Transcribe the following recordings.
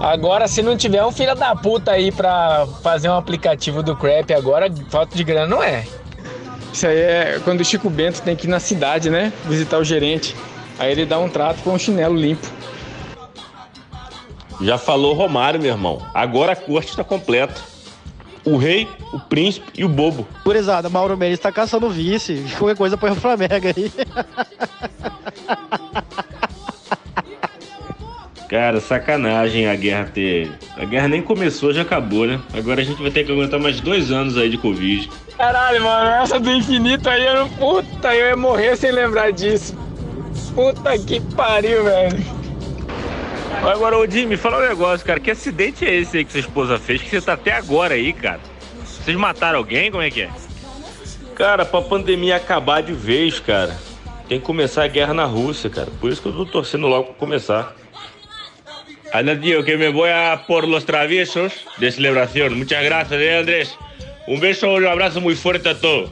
Agora, se não tiver um filho da puta aí pra fazer um aplicativo do Crap agora, falta de grana não é. Isso aí é quando o Chico Bento tem que ir na cidade, né? Visitar o gerente. Aí ele dá um trato com um chinelo limpo. Já falou Romário, meu irmão. Agora a corte está completa. O rei, o príncipe e o bobo. Curizada, Mauro Mendes tá caçando vice. Qualquer coisa põe o Flamengo aí. Cara, sacanagem a guerra ter. A guerra nem começou, já acabou, né? Agora a gente vai ter que aguentar mais dois anos aí de Covid. Caralho, mano, essa do infinito aí, eu não. Puta, eu ia morrer sem lembrar disso. Puta que pariu, velho. Agora, ô Jimmy, fala um negócio, cara. Que acidente é esse aí que sua esposa fez? Que você tá até agora aí, cara. Vocês mataram alguém? Como é que é? Cara, pra pandemia acabar de vez, cara, tem que começar a guerra na Rússia, cara. Por isso que eu tô torcendo logo pra começar. Anda, tío, que me voy a por los traviesos de celebración. Muchas gracias, eh, Andrés. Un beso, un abrazo muy fuerte a todos.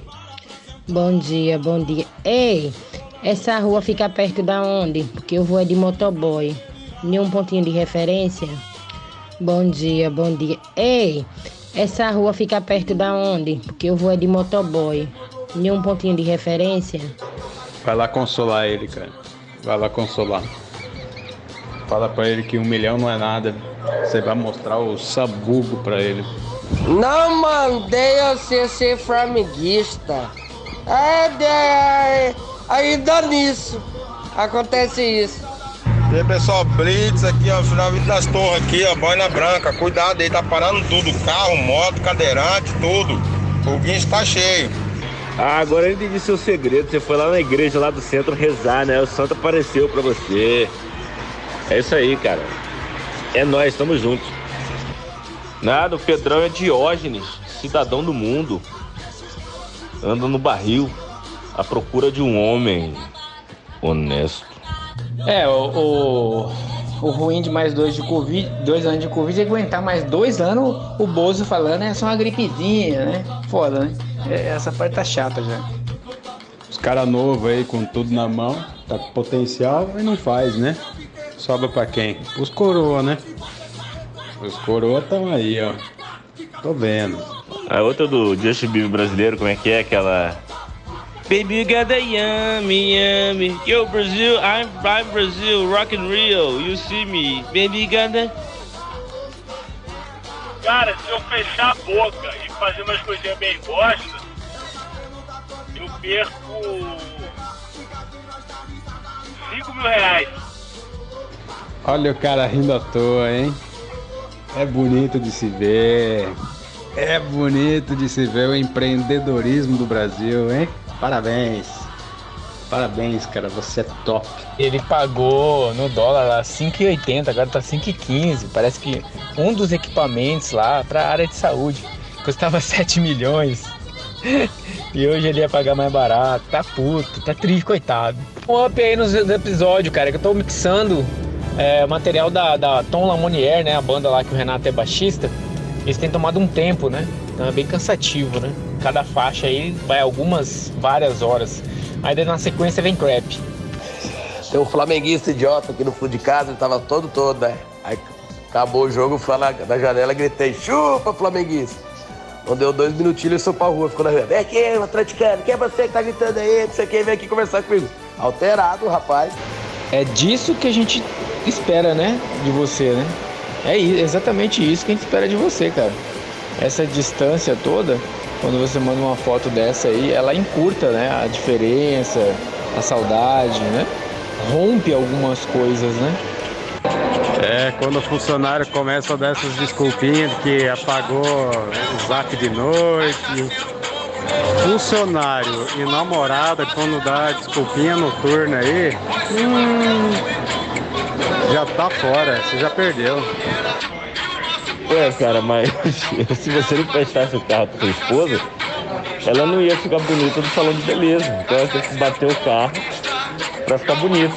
Bom dia, bom dia. Ei, essa rua fica perto da onde? Porque eu vou é de motoboy. Nenhum pontinho de referência? Bom dia, bom dia. Ei, essa rua fica perto da onde? Porque eu vou é de motoboy. Nenhum pontinho de referência? Vai lá consolar ele, cara. Vai lá consolar. Fala pra ele que um milhão não é nada. Você vai mostrar o sabugo pra ele. Não mandei você ser flamenguista. É, é, ainda nisso. Acontece isso. E aí, pessoal, Blitz aqui, ó, final das torres aqui, ó, boina branca. Cuidado aí, tá parando tudo. Carro, moto, cadeirante, tudo. O guincho tá cheio. Ah, agora eu entendi seu segredo. Você foi lá na igreja lá do centro rezar, né? O santo apareceu pra você. É isso aí, cara. É nós, estamos juntos. Nada, o Pedrão é Diógenes, cidadão do mundo. Anda no barril à procura de um homem honesto. É, o, o, o ruim de mais dois de Covid, dois anos de Covid é aguentar mais dois anos o Bozo falando é só uma gripezinha, né? Foda, né? É, essa parte tá chata já. Os caras novos aí com tudo na mão, tá com potencial e não faz, né? Sobra pra quem? Os coroa, né? Os coroa estão aí, ó. Tô vendo. A outra do Justin Bieber brasileiro, como é que é aquela. Baby, you got that yummy, yummy. Yo, Brazil, I'm, I'm Brazil, rock and Rio. You see me. Baby, you got that. Cara, se eu fechar a boca e fazer umas coisinhas bem bosta, eu perco 5 mil reais. Olha o cara rindo à toa, hein? É bonito de se ver. É bonito de se ver o empreendedorismo do Brasil, hein? Parabéns. Parabéns, cara, você é top. Ele pagou no dólar lá 5,80, agora tá 5,15. Parece que um dos equipamentos lá para a área de saúde custava 7 milhões. e hoje ele ia pagar mais barato. Tá puto, tá triste, coitado. Um up aí nos episódios, cara, que eu tô mixando é, material da, da Tom Lamonier, né? A banda lá que o Renato é baixista. Eles têm tomado um tempo, né? Então é bem cansativo, né? Cada faixa aí vai algumas, várias horas. Aí daí na sequência vem crap. Tem um flamenguista idiota aqui no fundo de casa, ele tava todo todo, né? Aí acabou o jogo, fui lá na, na janela gritei, chupa, flamenguista. Não deu dois minutinhos, ele sou pra rua, ficou na rua. Vem aqui, atleticano, quem é você que tá gritando aí? Não sei quem, vem aqui conversar comigo. Alterado, rapaz. É disso que a gente espera, né? De você, né? É exatamente isso que a gente espera de você, cara. Essa distância toda, quando você manda uma foto dessa aí, ela encurta, né? A diferença, a saudade, né? Rompe algumas coisas, né? É, quando o funcionário começa a dar essas desculpinhas de que apagou o zap de noite. Funcionário e namorada, quando dá desculpinha noturna aí, hum, já tá fora, você já perdeu. Ué, cara, mas se você não prestasse o carro pra sua esposa, ela não ia ficar bonita no salão de beleza. Então ela tem que bater o carro pra ficar bonito.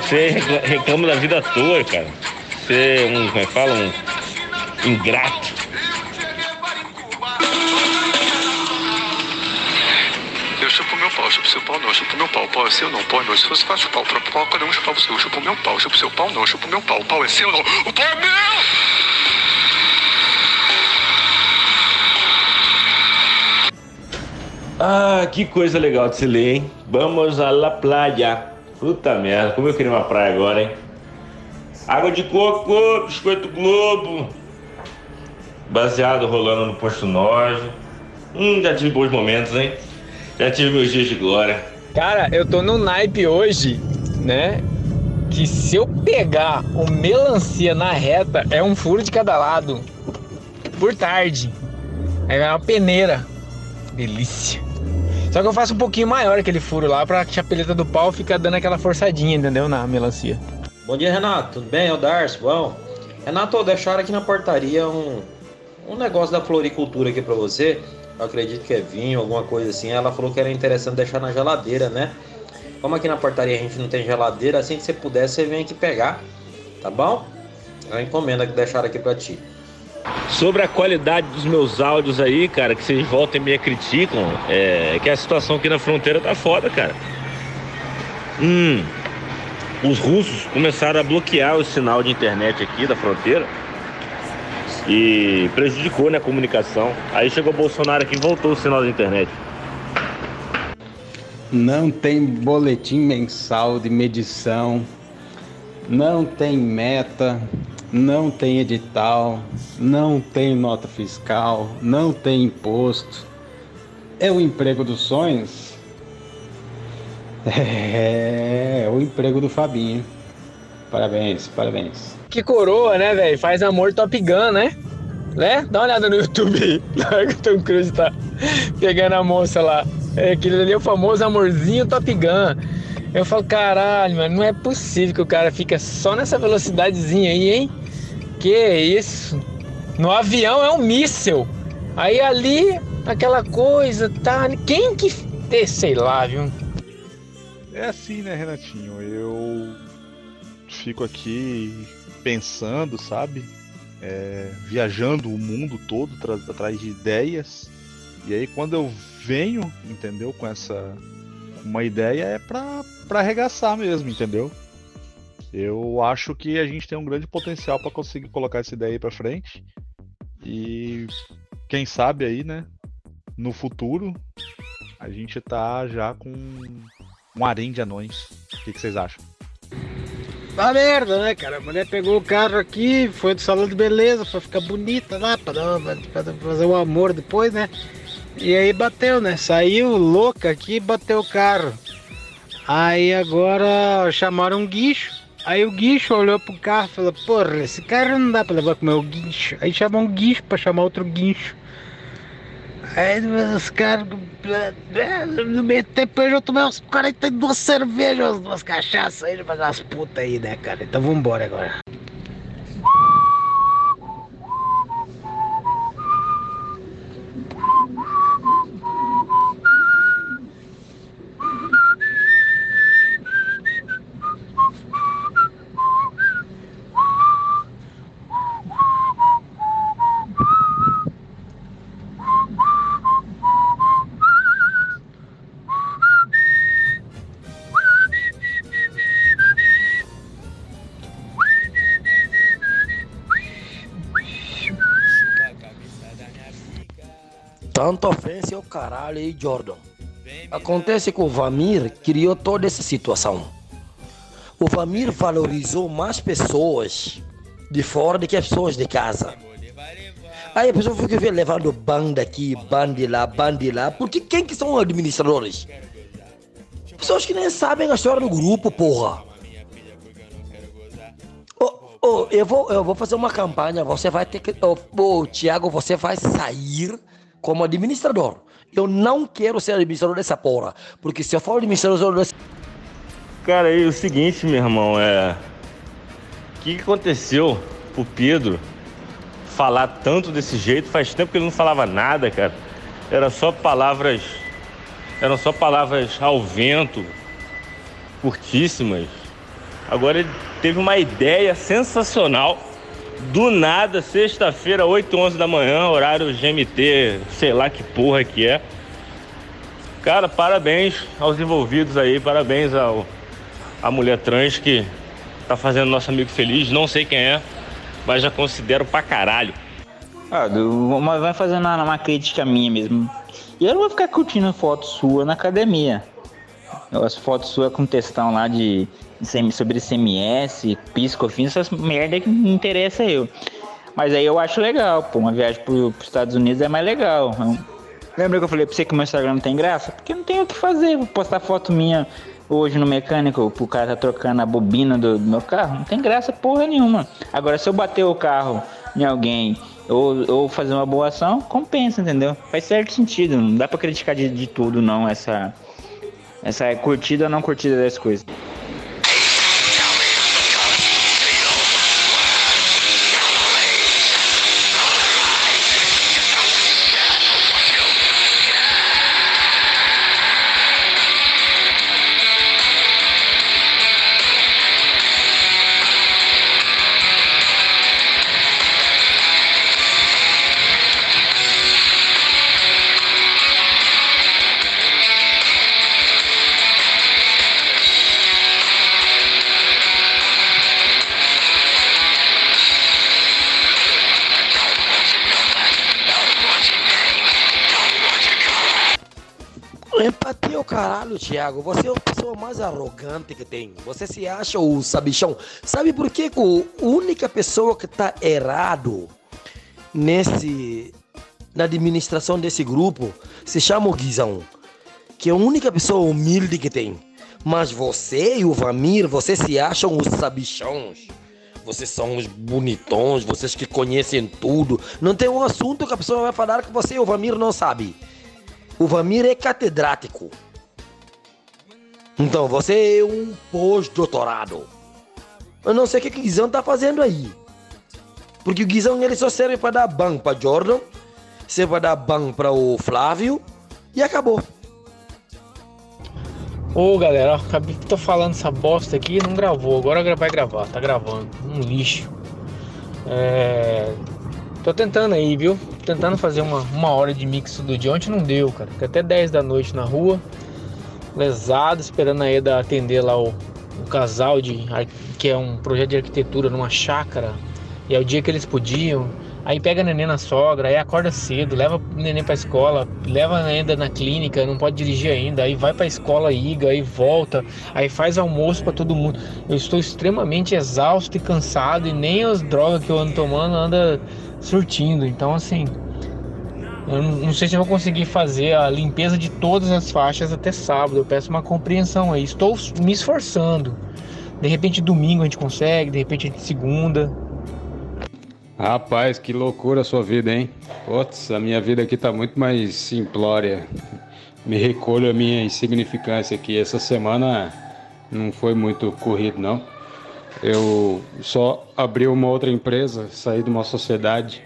Você reclama da vida à toa, cara. Você é um, como é que fala? Um ingrato. Chupa seu pau, não, chupa meu pau, pau é seu, não, pau é meu. Se você faz chupar o próprio pau, cada um chupa o seu, chupa o meu pau, chupa seu pau, não, chupa o meu pau, o pau é seu, não, o pau é meu! Ah, que coisa legal de se ler, hein? Vamos à la playa. Puta merda, como eu queria uma praia agora, hein? Água de coco, biscoito globo. Baseado rolando no posto nojo. Hum, já tive bons momentos, hein? Já tive meus dias de glória. Cara, eu tô no naipe hoje, né? Que se eu pegar o melancia na reta, é um furo de cada lado. Por tarde. É uma peneira. Delícia. Só que eu faço um pouquinho maior aquele furo lá pra chapeleta do pau ficar dando aquela forçadinha, entendeu? Na melancia. Bom dia, Renato. Tudo bem? É o Darcio. Bom, Renato, deixaram aqui na portaria um, um negócio da floricultura aqui pra você. Eu acredito que é vinho, alguma coisa assim. Ela falou que era interessante deixar na geladeira, né? Como aqui na portaria a gente não tem geladeira, assim que você puder, você vem aqui pegar, tá bom? É uma encomenda que deixaram aqui pra ti. Sobre a qualidade dos meus áudios aí, cara, que vocês voltam e me criticam, é que a situação aqui na fronteira tá foda, cara. Hum, os russos começaram a bloquear o sinal de internet aqui da fronteira e prejudicou né, a comunicação. Aí chegou o Bolsonaro aqui e voltou o sinal de internet. Não tem boletim mensal de medição, não tem meta, não tem edital, não tem nota fiscal, não tem imposto. É o emprego dos sonhos? É, é o emprego do Fabinho. Parabéns, parabéns. Que coroa, né, velho? Faz amor Top Gun, né? Né? Dá uma olhada no YouTube. Na hora que o Tom Cruise tá pegando a moça lá. É, aquele ali é o famoso amorzinho Top Gun. Eu falo, caralho, mano, não é possível que o cara fica só nessa velocidadezinha aí, hein? Que isso? No avião é um míssel. Aí ali, aquela coisa, tá. Quem que. Sei lá, viu? É assim, né, Renatinho? Eu fico aqui pensando, sabe? É, viajando o mundo todo atrás de ideias. E aí quando eu venho, entendeu? Com essa uma ideia é pra, pra arregaçar mesmo, entendeu? Eu acho que a gente tem um grande potencial para conseguir colocar essa ideia aí pra frente. E quem sabe aí, né? No futuro, a gente tá já com um harém de anões. O que, que vocês acham? Tá merda, né, cara? A mulher pegou o carro aqui, foi do salão de beleza pra ficar bonita lá, pra, dar, pra fazer o amor depois, né? E aí bateu, né? Saiu louca aqui e bateu o carro. Aí agora chamaram um guincho. Aí o guincho olhou pro carro e falou: Porra, esse carro não dá pra levar com o meu guincho. Aí chamou um guincho pra chamar outro guincho. Aí os caras. No meio tempo eu já tomei uns 42 cervejas, umas cachaças aí, umas putas aí, né, cara? Então vambora agora. Tanta ofensa é o caralho aí, Jordan. Acontece que o Vamir criou toda essa situação. O Vamir valorizou mais pessoas de fora do que as pessoas de casa. Aí a pessoa fica levando banda aqui, banda lá, banda lá. Porque quem que são administradores? Pessoas que nem sabem a história do grupo, porra. Oh, oh, eu, vou, eu vou fazer uma campanha. Você vai ter que. Oh, oh, Tiago, você vai sair como administrador. Eu não quero ser administrador dessa porra. Porque se eu for administrador dessa. Cara, aí o seguinte, meu irmão, é. O que aconteceu pro Pedro falar tanto desse jeito? Faz tempo que ele não falava nada, cara. Era só palavras. Eram só palavras ao vento, curtíssimas. Agora ele teve uma ideia sensacional do nada, sexta-feira, 8 11 da manhã, horário GMT, sei lá que porra que é. Cara, parabéns aos envolvidos aí, parabéns ao a mulher trans que tá fazendo nosso amigo feliz. Não sei quem é, mas já considero pra caralho. Ah, mas vai fazendo uma, uma crítica minha mesmo. E eu não vou ficar curtindo foto sua na academia. As fotos suas com textão lá de Sobre ICMS, piscofins, essas merda que não interessa eu. Mas aí eu acho legal, pô, uma viagem pro, pros Estados Unidos é mais legal. Eu- Lembra que eu falei pra você que meu Instagram não tem graça? Porque não tem o que fazer. Vou postar foto minha hoje no mecânico, pro cara tá trocando a bobina do, do meu carro. Não tem graça porra nenhuma. Agora, se eu bater o carro em alguém ou, ou fazer uma boa ação, compensa, entendeu? Faz certo sentido. Não dá pra criticar de, de tudo, não, essa, essa curtida ou não curtida das coisas. O caralho, Thiago. Você é a pessoa mais arrogante que tem. Você se acha o sabichão. Sabe por que A única pessoa que tá errado nesse na administração desse grupo se chama o Guizão, que é a única pessoa humilde que tem. Mas você e o Vamir, vocês se acham os sabichões. Vocês são os bonitões, vocês que conhecem tudo. Não tem um assunto que a pessoa vai falar que você e o Vamir não sabe. O Vamir é catedrático. Então, você é um pós-doutorado. Eu não sei o que o Guizão tá fazendo aí. Porque o Guizão ele só serve para dar ban para Jordan, serve para dar ban para o Flávio e acabou. Ô galera, acabei tô falando essa bosta aqui não gravou. Agora vai gravar, tá gravando. Um lixo. É. Tô tentando aí, viu? Tentando fazer uma, uma hora de mix do dia. Ontem não deu, cara. Fiquei até 10 da noite na rua. Lesado, esperando a Eda atender lá o, o casal de. que é um projeto de arquitetura numa chácara. E é o dia que eles podiam. Aí pega a neném na sogra, aí acorda cedo, leva o neném pra escola, leva ainda na clínica, não pode dirigir ainda, aí vai pra escola Iga, aí volta, aí faz almoço pra todo mundo. Eu estou extremamente exausto e cansado e nem as drogas que eu ando tomando anda surtindo. Então assim, eu não sei se eu vou conseguir fazer a limpeza de todas as faixas até sábado. Eu peço uma compreensão aí. Estou me esforçando. De repente domingo a gente consegue, de repente segunda. Rapaz, que loucura a sua vida, hein? Putz, a minha vida aqui tá muito mais simplória. Me recolho a minha insignificância aqui. Essa semana não foi muito corrido, não. Eu só abri uma outra empresa, saí de uma sociedade,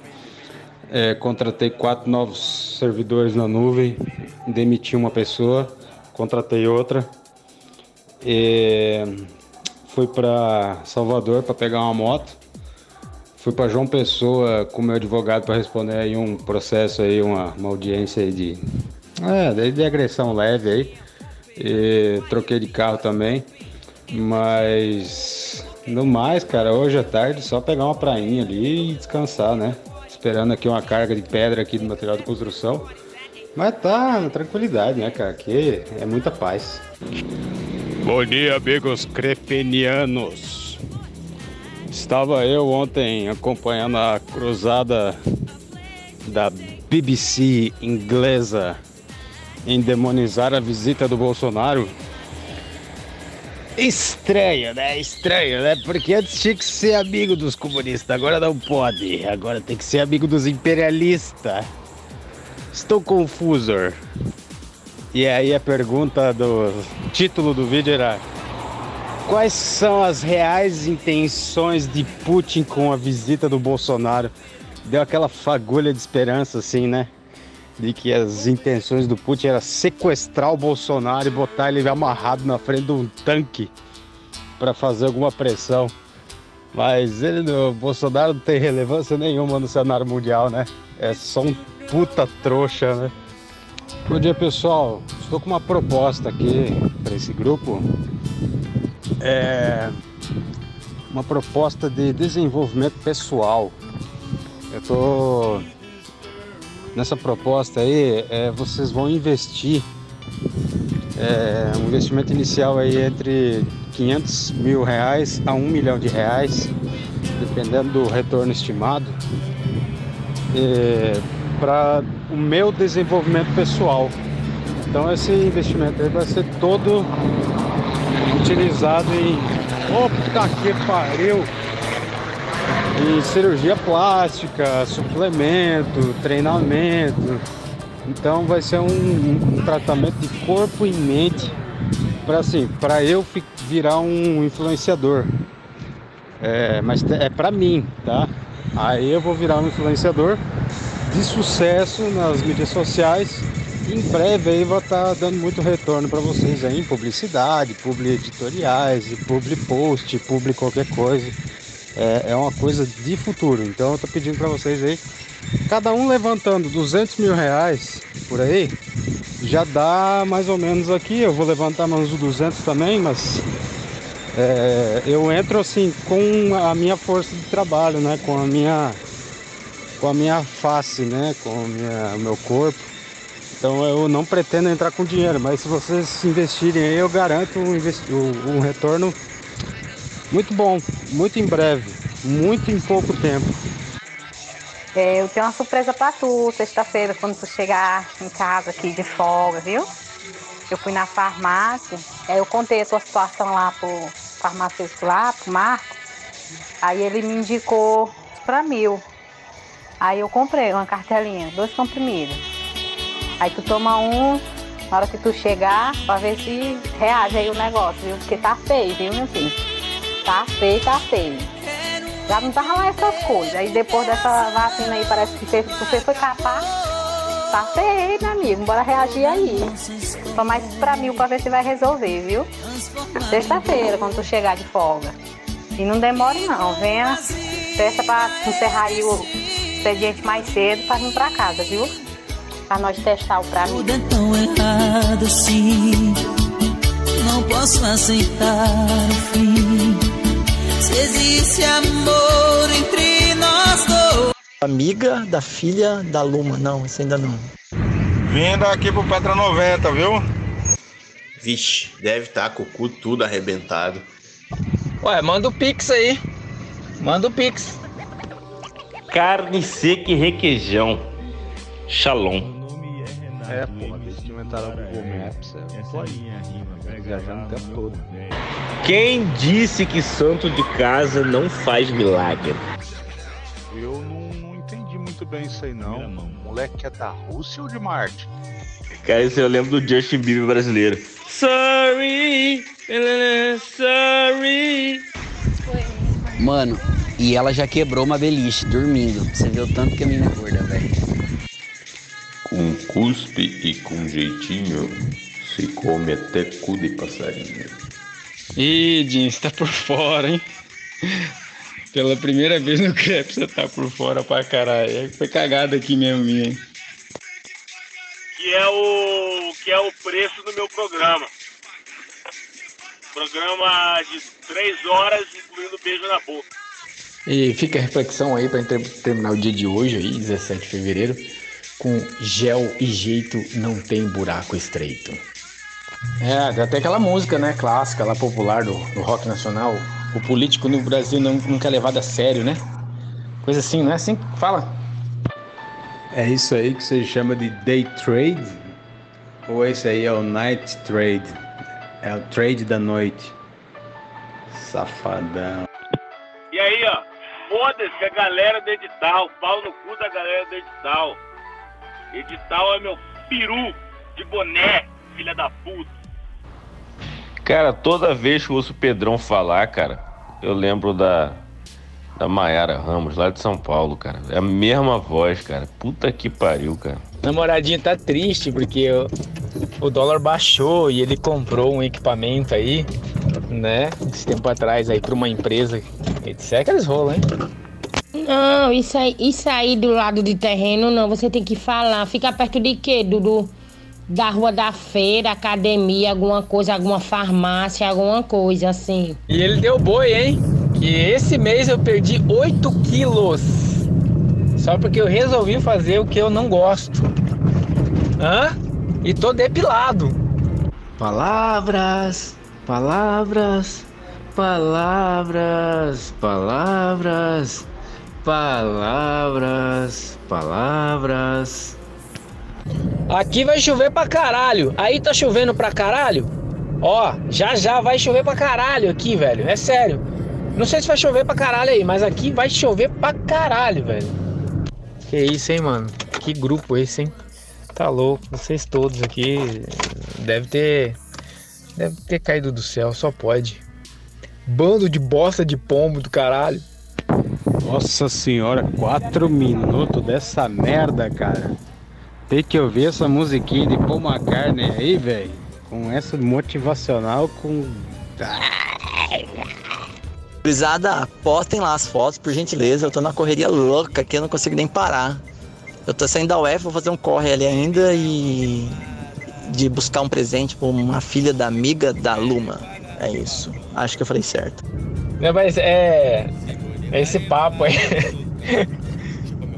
é, contratei quatro novos servidores na nuvem, demiti uma pessoa, contratei outra. E fui para Salvador para pegar uma moto. Fui para João Pessoa com meu advogado para responder aí um processo aí, uma, uma audiência aí de, é, de agressão leve aí. E troquei de carro também. Mas no mais, cara, hoje à tarde só pegar uma prainha ali e descansar, né? Esperando aqui uma carga de pedra aqui do material de construção. Mas tá tranquilidade, né, cara? Aqui é muita paz. Bom dia, amigos crepenianos. Estava eu ontem acompanhando a cruzada da BBC inglesa em demonizar a visita do Bolsonaro. Estranho, né? Estranho, né? Porque antes tinha que ser amigo dos comunistas, agora não pode. Agora tem que ser amigo dos imperialistas. Estou confuso. E aí a pergunta do título do vídeo era Quais são as reais intenções de Putin com a visita do Bolsonaro? Deu aquela fagulha de esperança, assim, né? De que as intenções do Putin era sequestrar o Bolsonaro e botar ele amarrado na frente de um tanque para fazer alguma pressão. Mas ele, o Bolsonaro não tem relevância nenhuma no cenário mundial, né? É só um puta trouxa, né? Bom dia, pessoal. estou com uma proposta aqui para esse grupo. É uma proposta de desenvolvimento pessoal. Eu tô nessa proposta aí, é, vocês vão investir é, um investimento inicial aí entre 500 mil reais a 1 milhão de reais, dependendo do retorno estimado, é, para o meu desenvolvimento pessoal. Então esse investimento aí vai ser todo utilizado em. Opa que pariu! Cirurgia plástica, suplemento, treinamento. Então vai ser um, um tratamento de corpo e mente para assim, para eu virar um influenciador. É, mas é para mim, tá? Aí eu vou virar um influenciador de sucesso nas mídias sociais. Em breve aí vou estar tá dando muito retorno para vocês aí em publicidade, publi editoriais, publi post, publi qualquer coisa. É, é uma coisa de futuro. Então eu tô pedindo para vocês aí, cada um levantando 200 mil reais por aí, já dá mais ou menos aqui. Eu vou levantar mais uns 200 também, mas é, eu entro assim com a minha força de trabalho, né? Com a minha com a minha face, né? Com o meu corpo. Então eu não pretendo entrar com dinheiro, mas se vocês investirem aí, eu garanto um, um retorno muito bom, muito em breve, muito em pouco tempo. É, eu tenho uma surpresa pra tu, sexta-feira, quando tu chegar em casa aqui de folga, viu? Eu fui na farmácia, aí eu contei a tua situação lá pro farmacêutico lá, pro Marco. Aí ele me indicou pra mil. Aí eu comprei uma cartelinha, dois comprimidos. Aí tu toma um, na hora que tu chegar, pra ver se reage aí o negócio, viu? Porque tá feio, viu, meu filho? Tá feio, tá feio. Já não tava lá essas coisas. Aí depois dessa vacina aí, parece que você, você foi capaz. Tá feio, meu amigo. Bora reagir aí. Tomar isso pra mil pra ver se vai resolver, viu? Sexta-feira, quando tu chegar de folga. E não demore não. Venha, peça pra encerrar aí o expediente mais cedo pra vir pra casa, viu? Pra nós testar o pra mim. É tão errado assim. Não posso aceitar o fim. Se existe amor entre nós dois. Amiga da filha da Luma. Não, isso ainda não. Vindo aqui pro Petra 90, viu? Vixe, deve estar tá com o cu tudo arrebentado. Ué, manda o Pix aí. Manda o Pix. Carne seca e requeijão. Shalom. É, porra, desde que inventaram o Google Maps, é, tô aí, viajando o tempo todo. Quem disse que santo de casa não faz milagre? Eu não, não entendi muito bem isso aí não. O moleque é da Rússia ou de Marte? Cara, isso eu lembro do Justin Bieber brasileiro. Sorry, sorry. Mano, e ela já quebrou uma beliche dormindo. Você viu tanto que a menina é gorda, velho. Com cuspe e com jeitinho, se come até cu de passarinho. Ih, Jim, você tá por fora, hein? Pela primeira vez no crepe você tá por fora pra caralho. Foi cagada aqui mesmo, minha. hein? Que é o que é o preço do meu programa. Programa de três horas, incluindo beijo na boca. E fica a reflexão aí para terminar o dia de hoje, aí, 17 de fevereiro, com gel e jeito não tem buraco estreito. É, tem até aquela música, né, clássica, lá popular do, do rock nacional. O político no Brasil não, nunca é levado a sério, né? Coisa assim, não é assim que fala? É isso aí que você chama de day trade? Ou esse aí é o night trade? É o trade da noite. Safadão. E aí, ó, foda-se a galera do edital, pau no cu da galera do edital. Edital é meu peru de boné, filha da puta. Cara, toda vez que eu ouço o Pedrão falar, cara, eu lembro da da Maiara Ramos, lá de São Paulo, cara. É a mesma voz, cara. Puta que pariu, cara. Namoradinha tá triste porque o, o dólar baixou e ele comprou um equipamento aí, né? Esse tempo atrás aí pra uma empresa. Etc. Aqueles rolos, hein? Não, isso aí, isso aí do lado de terreno não, você tem que falar. Fica perto de quê, Dudu? da rua da feira, academia, alguma coisa, alguma farmácia, alguma coisa assim. E ele deu boi, hein? Que esse mês eu perdi 8 quilos. Só porque eu resolvi fazer o que eu não gosto. Hã? E tô depilado. Palavras, palavras, palavras, palavras, palavras, palavras. Aqui vai chover pra caralho. Aí tá chovendo pra caralho? Ó, já já vai chover pra caralho aqui, velho. É sério. Não sei se vai chover pra caralho aí, mas aqui vai chover pra caralho, velho. Que isso, hein, mano? Que grupo esse, hein? Tá louco. Vocês todos aqui deve ter deve ter caído do céu, só pode. Bando de bosta de pombo do caralho. Nossa senhora, quatro minutos dessa merda, cara. Tem que ouvir essa musiquinha de Paul McCartney aí, velho. Com essa motivacional com. Gurizada, postem lá as fotos, por gentileza. Eu tô na correria louca aqui, eu não consigo nem parar. Eu tô saindo da UF, vou fazer um corre ali ainda e. de buscar um presente pra uma filha da amiga da Luma. É isso. Acho que eu falei certo. Não, mas é. Esse papo aí.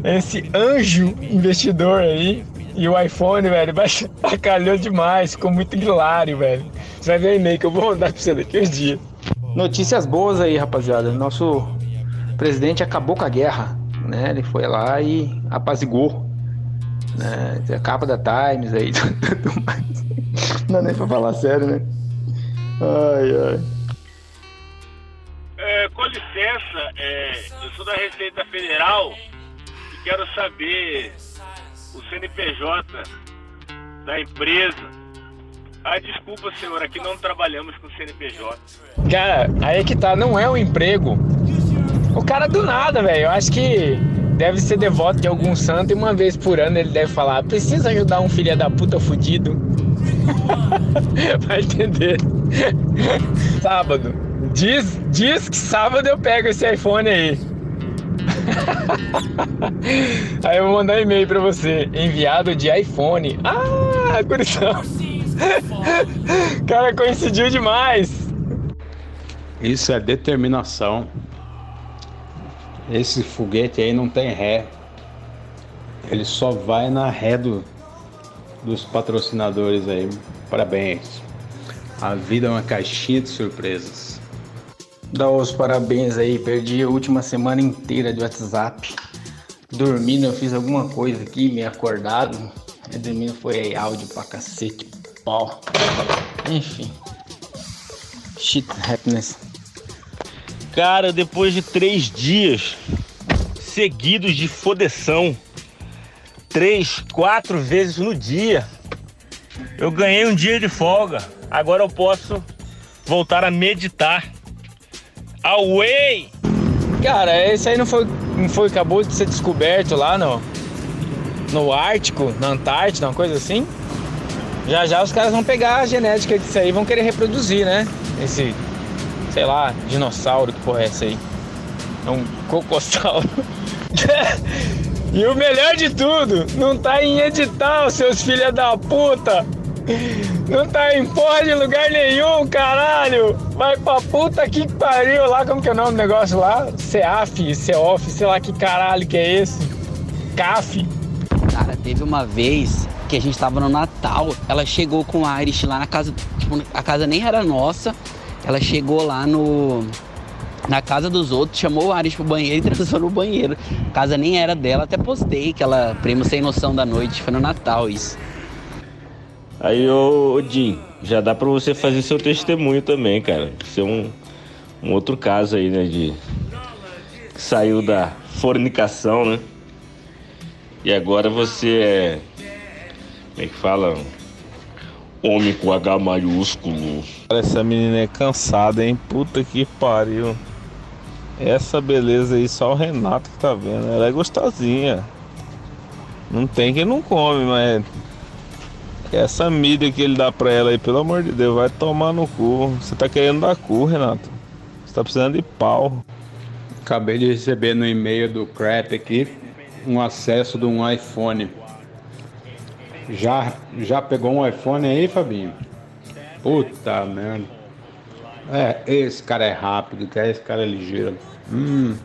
Esse anjo investidor aí. E o iPhone, velho, bacalhou demais. Ficou muito hilário, velho. Você vai ver o e-mail que eu vou mandar pra você daqui uns dias. Notícias boas aí, rapaziada. Nosso presidente acabou com a guerra, né? Ele foi lá e apazigou. Né? A capa da Times aí, tudo mais. Não dá nem pra falar sério, né? Ai, ai. Com licença, é, eu sou da Receita Federal e quero saber o CNPJ da empresa. Ah, desculpa, senhor, aqui não trabalhamos com CNPJ. Cara, aí é que tá, não é um emprego. O cara do nada, velho. Eu acho que deve ser devoto de algum santo e uma vez por ano ele deve falar: precisa ajudar um filho da puta fudido. Vai entender. sábado. Diz, diz que sábado eu pego esse iPhone aí. aí eu vou mandar um e-mail pra você. Enviado de iPhone. Ah, gurizão. Cara, coincidiu demais. Isso é determinação. Esse foguete aí não tem ré. Ele só vai na ré do, dos patrocinadores aí. Parabéns. A vida é uma caixinha de surpresas. Dá os parabéns aí, perdi a última semana inteira de WhatsApp. Dormindo, eu fiz alguma coisa aqui, meio acordado. E dormindo foi aí, áudio pra cacete, pau. Enfim. Shit happiness. Cara, depois de três dias seguidos de fodeção, três, quatro vezes no dia, eu ganhei um dia de folga. Agora eu posso voltar a meditar. Away! Cara, esse aí não foi, não foi acabou de ser descoberto lá no no Ártico, na Antártida, uma coisa assim. Já já os caras vão pegar a genética disso aí e vão querer reproduzir, né? Esse, sei lá, dinossauro, que porra é essa aí? É um cocossauro. e o melhor de tudo, não tá em edital, seus filha da puta! Não tá em porra de lugar nenhum, caralho! Vai pra puta que pariu lá, como que é o nome do negócio lá? CEAF, CEOF, sei lá que caralho que é esse. CAF. Cara, teve uma vez que a gente tava no Natal, ela chegou com a Irish lá na casa, tipo, a casa nem era nossa, ela chegou lá no na casa dos outros, chamou o Ares pro banheiro e transou no banheiro. A casa nem era dela, até postei que ela, primo sem noção da noite, foi no Natal isso. Aí, ô, ô Jim, já dá pra você fazer seu testemunho também, cara. Ser um, um outro caso aí, né, de... que saiu da fornicação, né? E agora você é... como é que fala? Homem com H maiúsculo. Essa menina é cansada, hein? Puta que pariu. Essa beleza aí, só o Renato que tá vendo. Ela é gostosinha. Não tem quem não come, mas. Essa mídia que ele dá pra ela aí, pelo amor de Deus, vai tomar no cu. Você tá querendo dar cu, Renato. Você tá precisando de pau. Acabei de receber no e-mail do Crap aqui um acesso de um iPhone. Já, já pegou um iPhone aí, Fabinho? Puta merda. É, esse cara é rápido, cara, esse cara é ligeiro. Hum.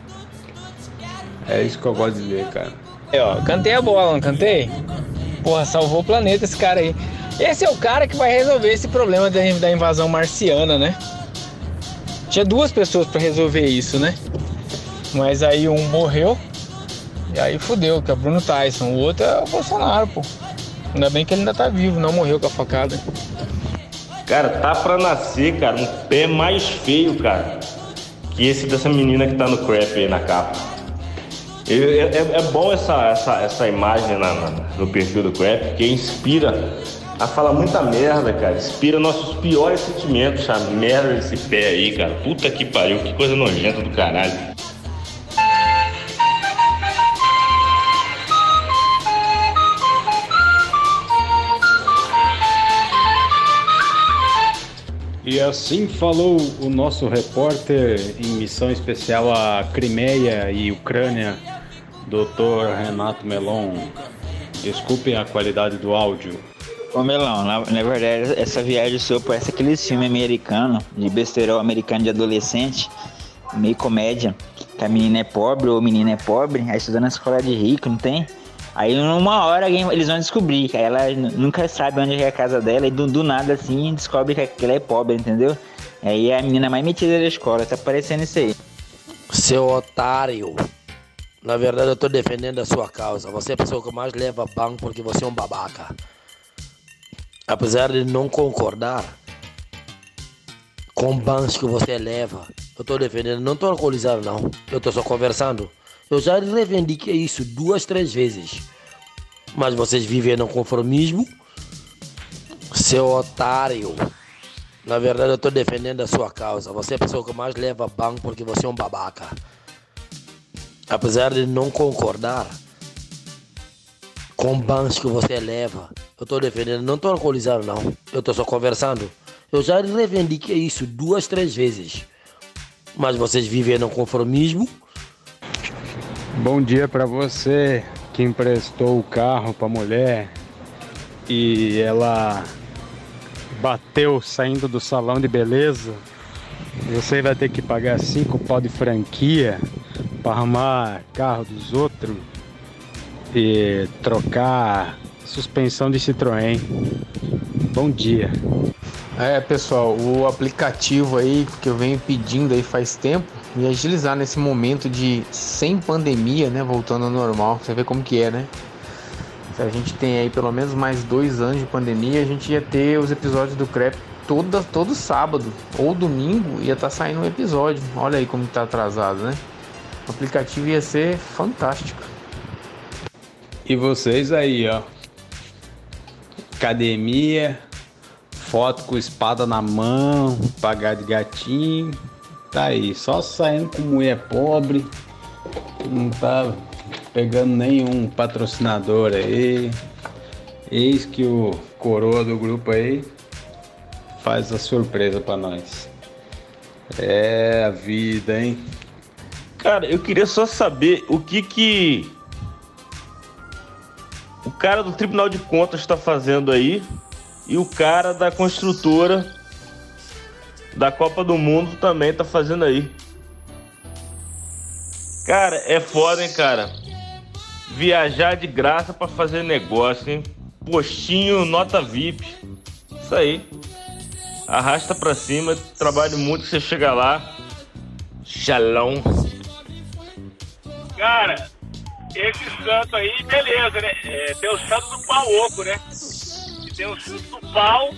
É isso que eu gosto de ver, cara. Aí, ó, cantei a bola, não cantei? Porra, salvou o planeta esse cara aí. Esse é o cara que vai resolver esse problema da invasão marciana, né? Tinha duas pessoas pra resolver isso, né? Mas aí um morreu e aí fudeu, que é o Bruno Tyson. O outro é o Bolsonaro, pô. Ainda bem que ele ainda tá vivo, não morreu com a facada. Cara, tá pra nascer, cara, um pé mais feio, cara, que esse dessa menina que tá no crap aí na capa. É, é- é bom essa, essa, essa imagem na- na- no perfil do crap, porque inspira a falar muita merda, cara. Inspira nossos piores sentimentos, a merda desse pé aí, cara. Puta que pariu, que coisa nojenta do caralho. E assim falou o nosso repórter em missão especial a Crimeia e Ucrânia, Dr. Renato Melon. Desculpem a qualidade do áudio. Ô Melão, na, na verdade, essa viagem sua parece aquele filme americano, de besterol americano de adolescente, meio comédia, que a menina é pobre ou o menino é pobre, aí estuda na escola de rico, não tem? Aí numa hora alguém- eles vão descobrir, que ela nunca sabe onde é a casa dela, e do, do nada assim descobre que que ela é pobre, entendeu? Aí é a menina mais metida da escola, tá parecendo isso aí. Seu otário. Na verdade, eu tô defendendo a sua causa. Você é a pessoa que mais leva banco porque você é um babaca. Apesar de não concordar com bans que você leva, eu tô defendendo. Não tô alcoolizado, não. Eu tô só conversando. Eu já reivindiquei isso duas, três vezes. Mas vocês vivem no conformismo. Seu otário. Na verdade, eu tô defendendo a sua causa. Você é a pessoa que mais leva banco porque você é um babaca. Apesar de não concordar com bans que você leva, eu tô defendendo. Não tô alcoolizado, não. Eu tô só conversando. Eu já reivindiquei isso duas, três vezes. Mas vocês vivem no conformismo. Bom dia pra você que emprestou o carro pra mulher e ela bateu saindo do salão de beleza. Você vai ter que pagar cinco pau de franquia para arrumar carro dos outros e trocar suspensão de Citroën. Bom dia. É, pessoal, o aplicativo aí que eu venho pedindo aí faz tempo e agilizar nesse momento de sem pandemia, né, voltando ao normal. Você vê como que é, né? Se a gente tem aí pelo menos mais dois anos de pandemia, a gente ia ter os episódios do Crep toda, todo sábado ou domingo ia estar saindo um episódio. Olha aí como tá atrasado, né? O aplicativo ia ser fantástico. E vocês aí, ó. Academia, foto com espada na mão, pagar de gatinho. Tá aí, só saindo com mulher pobre. Não tá pegando nenhum patrocinador aí. Eis que o coroa do grupo aí faz a surpresa pra nós. É a vida, hein? Cara, eu queria só saber o que que o cara do Tribunal de Contas está fazendo aí e o cara da construtora da Copa do Mundo também tá fazendo aí. Cara, é foda, hein, cara? Viajar de graça pra fazer negócio, hein? Postinho, nota VIP. Isso aí. Arrasta pra cima, trabalhe muito, você chega lá. Shalom. Cara, esse santo aí, beleza, né? É, tem o santo do pau oco, né? Tem o santo do pau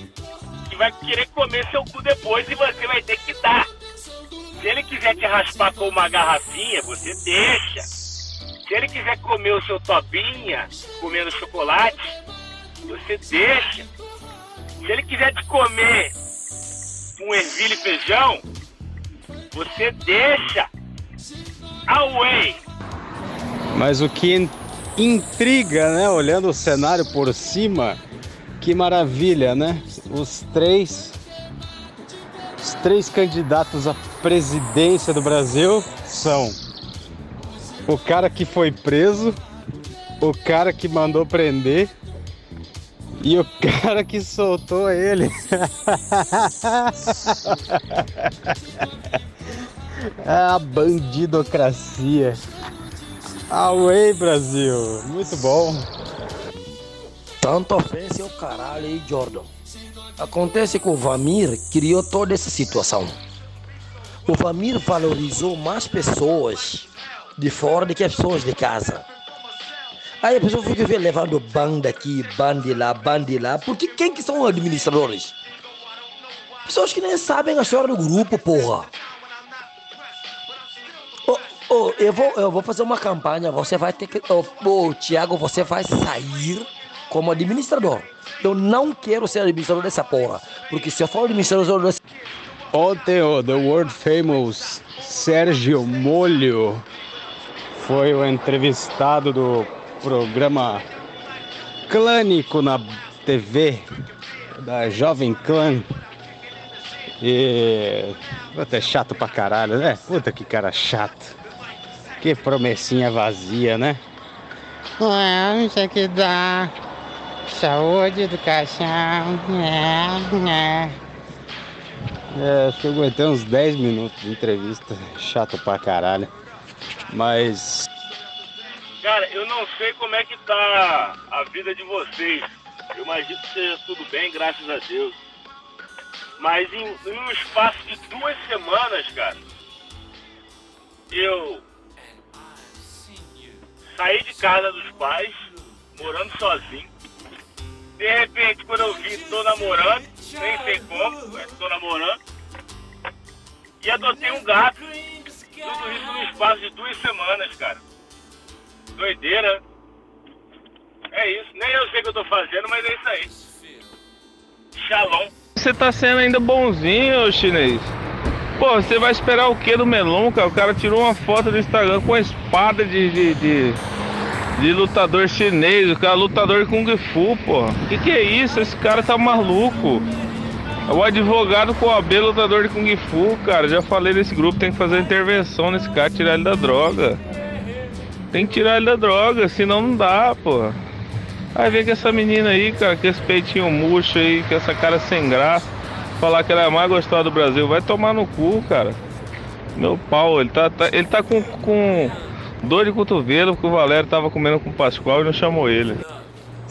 que vai querer comer seu cu depois e você vai ter que dar. Se ele quiser te raspar com uma garrafinha, você deixa. Se ele quiser comer o seu topinha, comendo chocolate, você deixa. Se ele quiser te comer um ervilha e feijão, você deixa. Away! Mas o que in- intriga, né? Olhando o cenário por cima, que maravilha, né? Os três, os três candidatos à presidência do Brasil são o cara que foi preso, o cara que mandou prender E o cara que soltou ele. é a bandidocracia. Away, Brasil. Muito bom. Tanto ofensa é o caralho aí, Jordan. Acontece que o Vamir criou toda essa situação. O Vamir valorizou mais pessoas de fora do que as pessoas de casa. Aí a pessoa fica levando banda aqui, banda lá, banda lá. Porque quem que são os administradores? Pessoas que nem sabem a história do grupo, porra. Oh, eu, vou, eu vou fazer uma campanha, você vai ter que. Oh, oh, Tiago, você vai sair como administrador. Eu não quero ser administrador dessa porra. Porque se eu for administrador dessa. Ontem o The World Famous Sérgio Molho foi o entrevistado do programa Clânico na TV da Jovem Clã. E. Puta, é chato pra caralho, né? Puta que cara chato. Que promessinha vazia, né? É, não sei que dá. Saúde, educação. É, é. É, acho que eu aguentei uns 10 minutos de entrevista. Chato pra caralho. Mas. Cara, eu não sei como é que tá a vida de vocês. Eu imagino que seja tudo bem, graças a Deus. Mas em, em um espaço de duas semanas, cara, eu saí de casa dos pais, morando sozinho. De repente, quando eu vi, tô namorando, nem sei como, mas tô namorando. E adotei um gato. Tudo isso no espaço de duas semanas, cara. Doideira. É isso. Nem eu sei o que eu tô fazendo, mas é isso aí. Shalom. Você tá sendo ainda bonzinho, chinês. Pô, você vai esperar o que do Melon, cara? O cara tirou uma foto do Instagram com a espada de, de, de, de lutador chinês, o cara lutador Kung Fu, pô. Que que é isso? Esse cara tá maluco. É o advogado com a B lutador de Kung Fu, cara. Já falei nesse grupo, tem que fazer intervenção nesse cara, tirar ele da droga. Tem que tirar ele da droga, senão não dá, pô. Aí vem com essa menina aí, cara, com esse peitinho murcho aí, com essa cara sem graça. Falar que ela é mais gostosa do Brasil. Vai tomar no cu, cara. Meu pau, ele tá, tá- ele tá com, com dor de cotovelo porque o Valério tava comendo com o Pascoal e não chamou ele.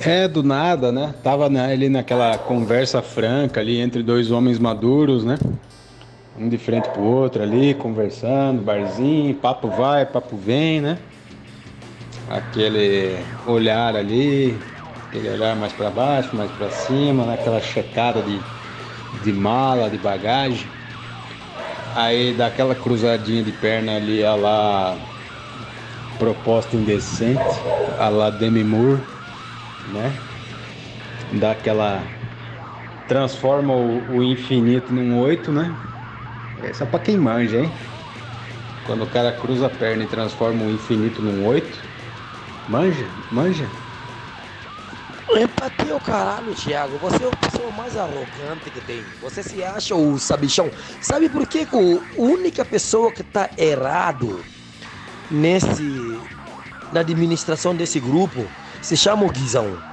É, do nada, né? Tava ali naquela conversa franca ali entre dois homens maduros, né? Um de frente pro outro ali, conversando, barzinho, papo vai, papo vem, né? Aquele olhar ali, aquele olhar mais para baixo, mais para cima, né? aquela checada de, de mala, de bagagem. Aí dá aquela cruzadinha de perna ali, a lá proposta indecente, a lá Demi Moore, né? Dá aquela. Transforma o, o infinito num oito, né? É só pra quem manja, hein? Quando o cara cruza a perna e transforma o infinito num oito. Manja? Manja? Empatia o caralho, Thiago. Você é a pessoa mais arrogante que tem. Você se acha o sabichão. Sabe por que o- a única pessoa que tá errado nesse na administração desse grupo se chama o Guizão,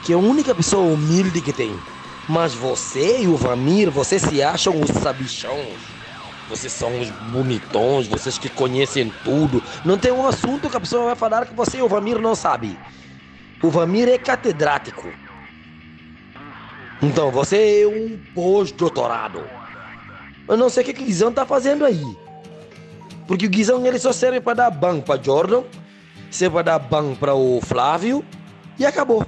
que é a única pessoa humilde que tem. Mas você e o Vamir, vocês se acham os sabichões. Vocês são os bonitões, vocês que conhecem tudo. Não tem um assunto que a pessoa vai falar que você e o Vamir não sabe. O Vamir é catedrático. Então, você é um pós-doutorado. Eu não sei o que o Guizão tá fazendo aí. Porque o Guizão ele só serve para dar ban para Jordan, serve para dar ban para o Flávio e acabou.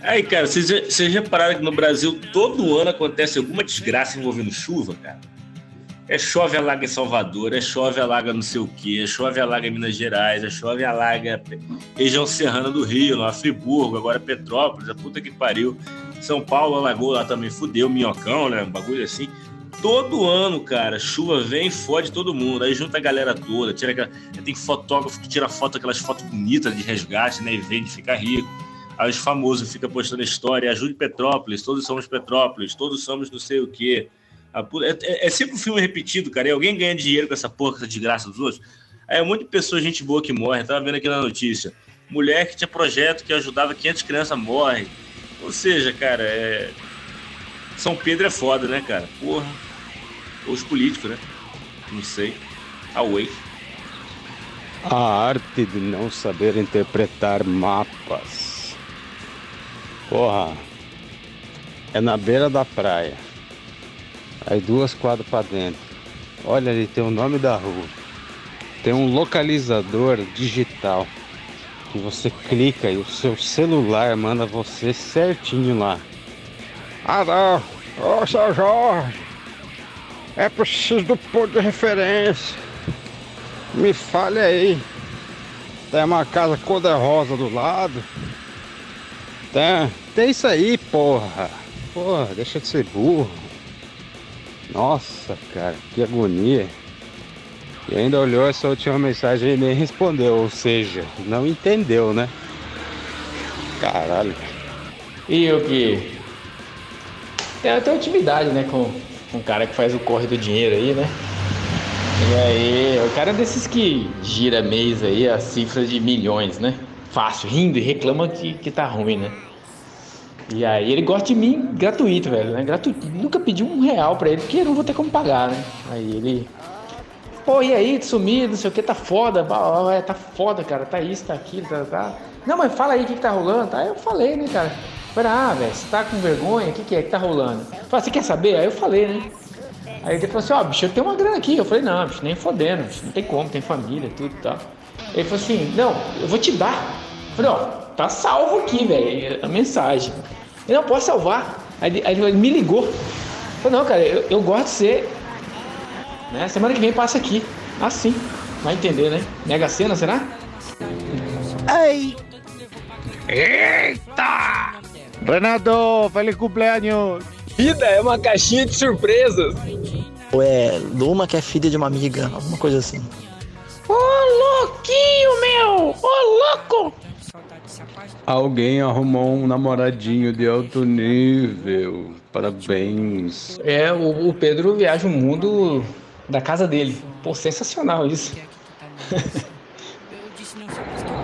Aí, cara, vocês, vocês repararam que no Brasil todo ano acontece alguma desgraça envolvendo chuva, cara? É chove, alaga em Salvador, é chove, alaga não sei o quê, é chove, alaga em Minas Gerais, é chove, alaga região serrana do Rio, lá Friburgo, agora Petrópolis, a puta que pariu. São Paulo alagou lá também, fudeu, minhocão, né? Um bagulho assim. Todo ano, cara, chuva vem e fode todo mundo. Aí junta a galera toda, tira aquela... tem fotógrafo que tira foto, aquelas fotos bonitas de resgate, né? E vende, fica rico. Aí os famosos ficam postando história, ajude Petrópolis, todos somos Petrópolis, todos somos não sei o quê. É, é- é sempre um filme repetido, cara. E alguém ganha dinheiro com essa porra, essa desgraça dos outros. Aí é um monte de pessoa, gente boa que morre. Eu tava vendo aqui na notícia. mulher que tinha projeto que ajudava 500 crianças morre. Ou seja, cara, é... São Pedro é foda, né, cara? Porra. Ou os políticos, né? Não sei. Away. A arte de não saber interpretar mapas. Porra. É na beira da praia. Aí duas quadras pra dentro. Olha ali, tem o nome da rua. Tem um localizador digital. Que você clica e o seu celular manda você certinho lá. Ah não, ô seu Jorge, é preciso do ponto de referência. Me fale aí. Tem uma casa cor-de-rosa do lado. Tem, tem isso aí, porra. Porra, deixa de ser burro. Nossa, cara, que agonia. E ainda olhou essa última mensagem e nem respondeu, ou seja, não entendeu, né? Caralho. E eu que tem até intimidade, né, com, com o cara que faz o corre do dinheiro aí, né? E aí, o cara é desses que gira mês aí a cifra de milhões, né? Fácil, rindo e reclama que, que tá ruim, né? E aí ele gosta de mim gratuito, velho, né? Gratuito. Nunca pedi um real pra ele, porque eu não vou ter como pagar, né? Aí ele. Pô, e aí, sumido, não sei o que, tá foda. É, tá foda, cara. Tá isso, tá aquilo, tá, tá. Não, mas fala aí o que, que tá rolando. Tá? Aí eu falei, né, cara? Falei, ah, velho, você tá com vergonha? O que, que é que tá rolando? Falei, você quer saber? Aí eu falei, né? Aí ele falou assim, ó, oh, bicho, eu tenho uma grana aqui. Eu falei, não, bicho, nem fodendo, bicho, não tem como, tem família, tudo e tal. Ele falou assim, não, eu vou te dar. Eu falei, ó, tá salvo aqui, velho, a mensagem. Ele não posso salvar. Aí, aí ele me ligou. Eu falei, não, cara, eu, eu gosto de ser. Né? Semana que vem passa aqui. Assim. Vai entender, né? Mega cena, será? Ei! Eita! Renato, feliz cumpleaños! Vida é uma caixinha de surpresas. Ou é Luma que é filha de uma amiga, alguma coisa assim. Ô louquinho, meu! Ô louco! Alguém arrumou um namoradinho de alto nível. Parabéns. É, o, o Pedro viaja o mundo da casa dele. Pô, sensacional isso.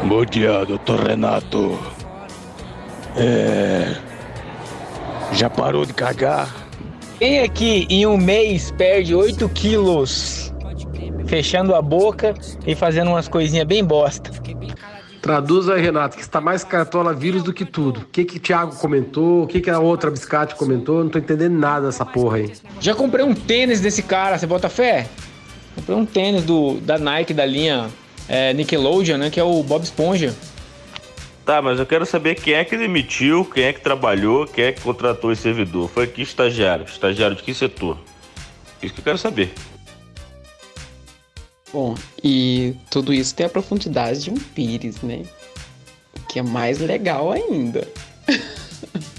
Bom dia, doutor Renato. É. Já parou de cagar? Quem aqui em um mês perde 8 quilos fechando a boca e fazendo umas coisinhas bem bosta? Traduz aí, Renato, que está mais cartola vírus do que tudo. O que que Thiago comentou? O que que a outra biscate comentou? Não tô entendendo nada dessa porra aí. Já comprei um tênis desse cara, você bota fé? Comprei um tênis do, da Nike da linha é, Nickelodeon, né? Que é o Bob Esponja. Tá, mas eu quero saber quem é que demitiu, quem é que trabalhou, quem é que contratou esse servidor. Foi que estagiário? Estagiário de que setor? Isso que eu quero saber. Bom, e tudo isso tem a profundidade de um pires, né? Que é mais legal ainda.